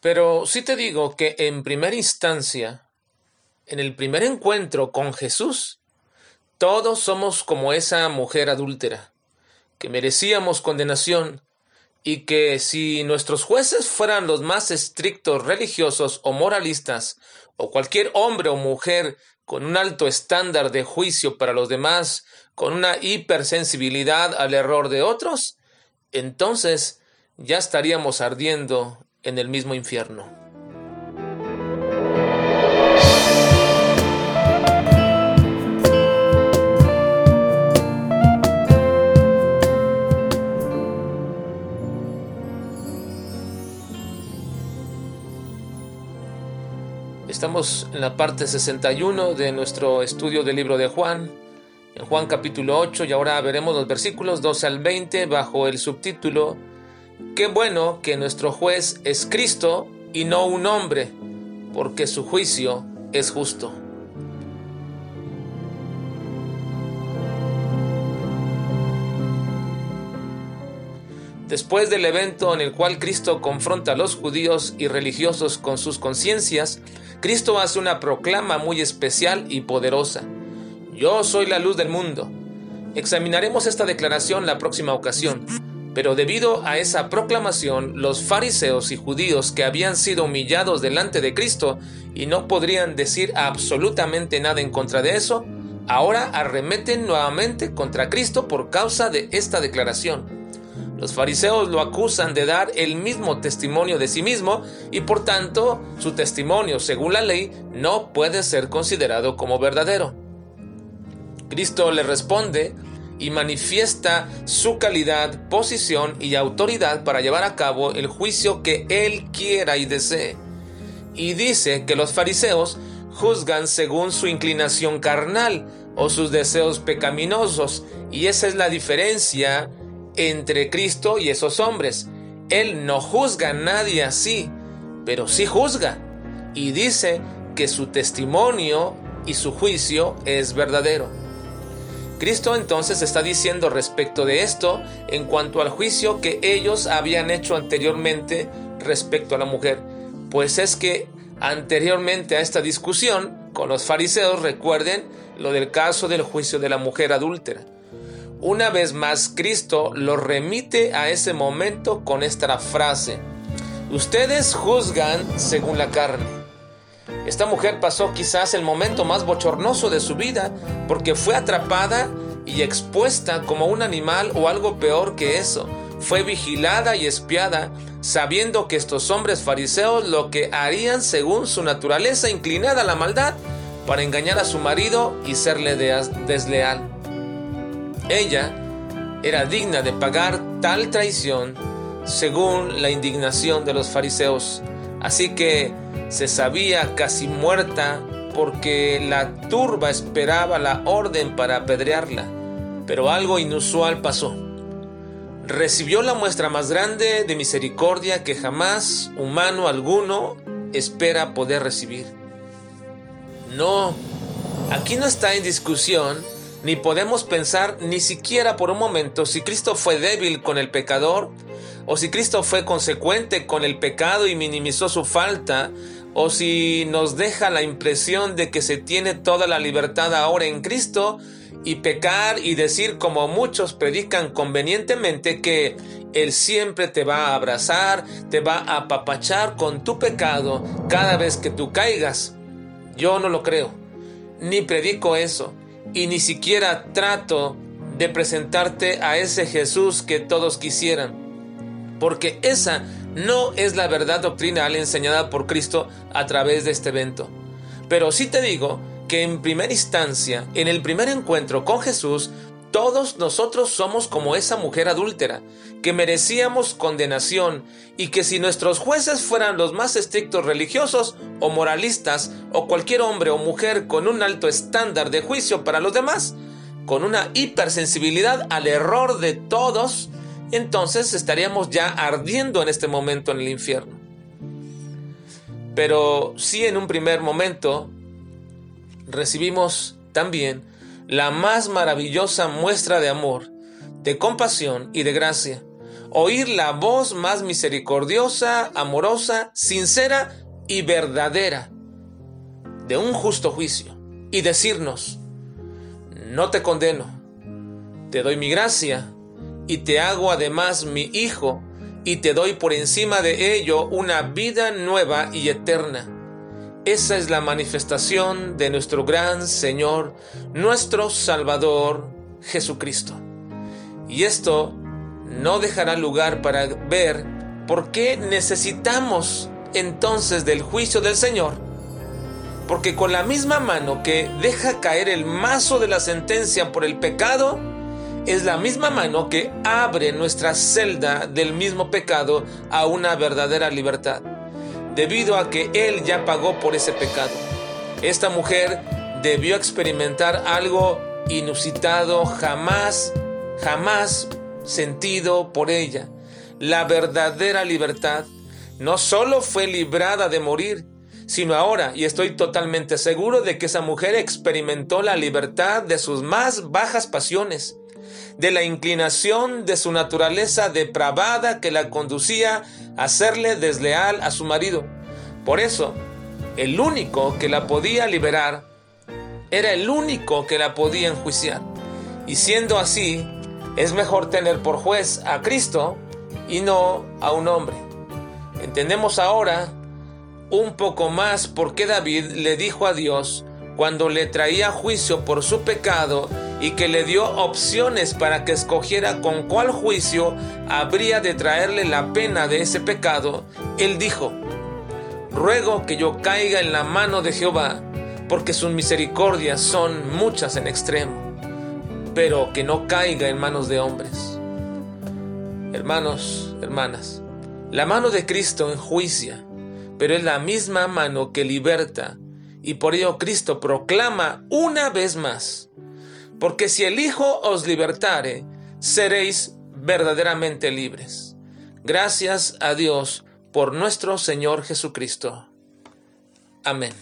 Pero sí te digo que en primera instancia, en el primer encuentro con Jesús, todos somos como esa mujer adúltera, que merecíamos condenación y que si nuestros jueces fueran los más estrictos religiosos o moralistas, o cualquier hombre o mujer con un alto estándar de juicio para los demás, con una hipersensibilidad al error de otros, entonces ya estaríamos ardiendo en el mismo infierno. Estamos en la parte 61 de nuestro estudio del libro de Juan, en Juan capítulo 8, y ahora veremos los versículos 12 al 20 bajo el subtítulo Qué bueno que nuestro juez es Cristo y no un hombre, porque su juicio es justo. Después del evento en el cual Cristo confronta a los judíos y religiosos con sus conciencias, Cristo hace una proclama muy especial y poderosa. Yo soy la luz del mundo. Examinaremos esta declaración la próxima ocasión, pero debido a esa proclamación, los fariseos y judíos que habían sido humillados delante de Cristo y no podrían decir absolutamente nada en contra de eso, ahora arremeten nuevamente contra Cristo por causa de esta declaración. Los fariseos lo acusan de dar el mismo testimonio de sí mismo y por tanto su testimonio, según la ley, no puede ser considerado como verdadero. Cristo le responde y manifiesta su calidad, posición y autoridad para llevar a cabo el juicio que él quiera y desee. Y dice que los fariseos juzgan según su inclinación carnal o sus deseos pecaminosos, y esa es la diferencia entre Cristo y esos hombres. Él no juzga a nadie así, pero sí juzga y dice que su testimonio y su juicio es verdadero. Cristo entonces está diciendo respecto de esto en cuanto al juicio que ellos habían hecho anteriormente respecto a la mujer, pues es que anteriormente a esta discusión con los fariseos recuerden lo del caso del juicio de la mujer adúltera. Una vez más, Cristo lo remite a ese momento con esta frase. Ustedes juzgan según la carne. Esta mujer pasó quizás el momento más bochornoso de su vida porque fue atrapada y expuesta como un animal o algo peor que eso. Fue vigilada y espiada, sabiendo que estos hombres fariseos lo que harían según su naturaleza inclinada a la maldad para engañar a su marido y serle desleal. Ella era digna de pagar tal traición según la indignación de los fariseos. Así que se sabía casi muerta porque la turba esperaba la orden para apedrearla. Pero algo inusual pasó. Recibió la muestra más grande de misericordia que jamás humano alguno espera poder recibir. No, aquí no está en discusión ni podemos pensar ni siquiera por un momento si Cristo fue débil con el pecador, o si Cristo fue consecuente con el pecado y minimizó su falta, o si nos deja la impresión de que se tiene toda la libertad ahora en Cristo y pecar y decir como muchos predican convenientemente que Él siempre te va a abrazar, te va a apapachar con tu pecado cada vez que tú caigas. Yo no lo creo, ni predico eso y ni siquiera trato de presentarte a ese Jesús que todos quisieran, porque esa no es la verdad doctrinal enseñada por Cristo a través de este evento. Pero sí te digo que en primera instancia, en el primer encuentro con Jesús, todos nosotros somos como esa mujer adúltera, que merecíamos condenación y que si nuestros jueces fueran los más estrictos religiosos o moralistas o cualquier hombre o mujer con un alto estándar de juicio para los demás, con una hipersensibilidad al error de todos, entonces estaríamos ya ardiendo en este momento en el infierno. Pero si en un primer momento recibimos también la más maravillosa muestra de amor, de compasión y de gracia. oír la voz más misericordiosa, amorosa, sincera y verdadera de un justo juicio y decirnos, no te condeno, te doy mi gracia y te hago además mi hijo y te doy por encima de ello una vida nueva y eterna. Esa es la manifestación de nuestro gran Señor, nuestro Salvador Jesucristo. Y esto no dejará lugar para ver por qué necesitamos entonces del juicio del Señor. Porque con la misma mano que deja caer el mazo de la sentencia por el pecado, es la misma mano que abre nuestra celda del mismo pecado a una verdadera libertad, debido a que Él ya pagó por ese pecado. Esta mujer debió experimentar algo inusitado, jamás, jamás sentido por ella. La verdadera libertad no solo fue librada de morir, sino ahora, y estoy totalmente seguro de que esa mujer experimentó la libertad de sus más bajas pasiones, de la inclinación de su naturaleza depravada que la conducía a serle desleal a su marido. Por eso, el único que la podía liberar era el único que la podía enjuiciar. Y siendo así, es mejor tener por juez a Cristo y no a un hombre. Entendemos ahora un poco más por qué David le dijo a Dios cuando le traía juicio por su pecado y que le dio opciones para que escogiera con cuál juicio habría de traerle la pena de ese pecado, él dijo, ruego que yo caiga en la mano de Jehová, porque sus misericordias son muchas en extremo, pero que no caiga en manos de hombres. Hermanos, hermanas, la mano de Cristo enjuicia, pero es la misma mano que liberta, y por ello Cristo proclama una vez más, porque si el Hijo os libertare, seréis verdaderamente libres. Gracias a Dios por nuestro Señor Jesucristo. Amén.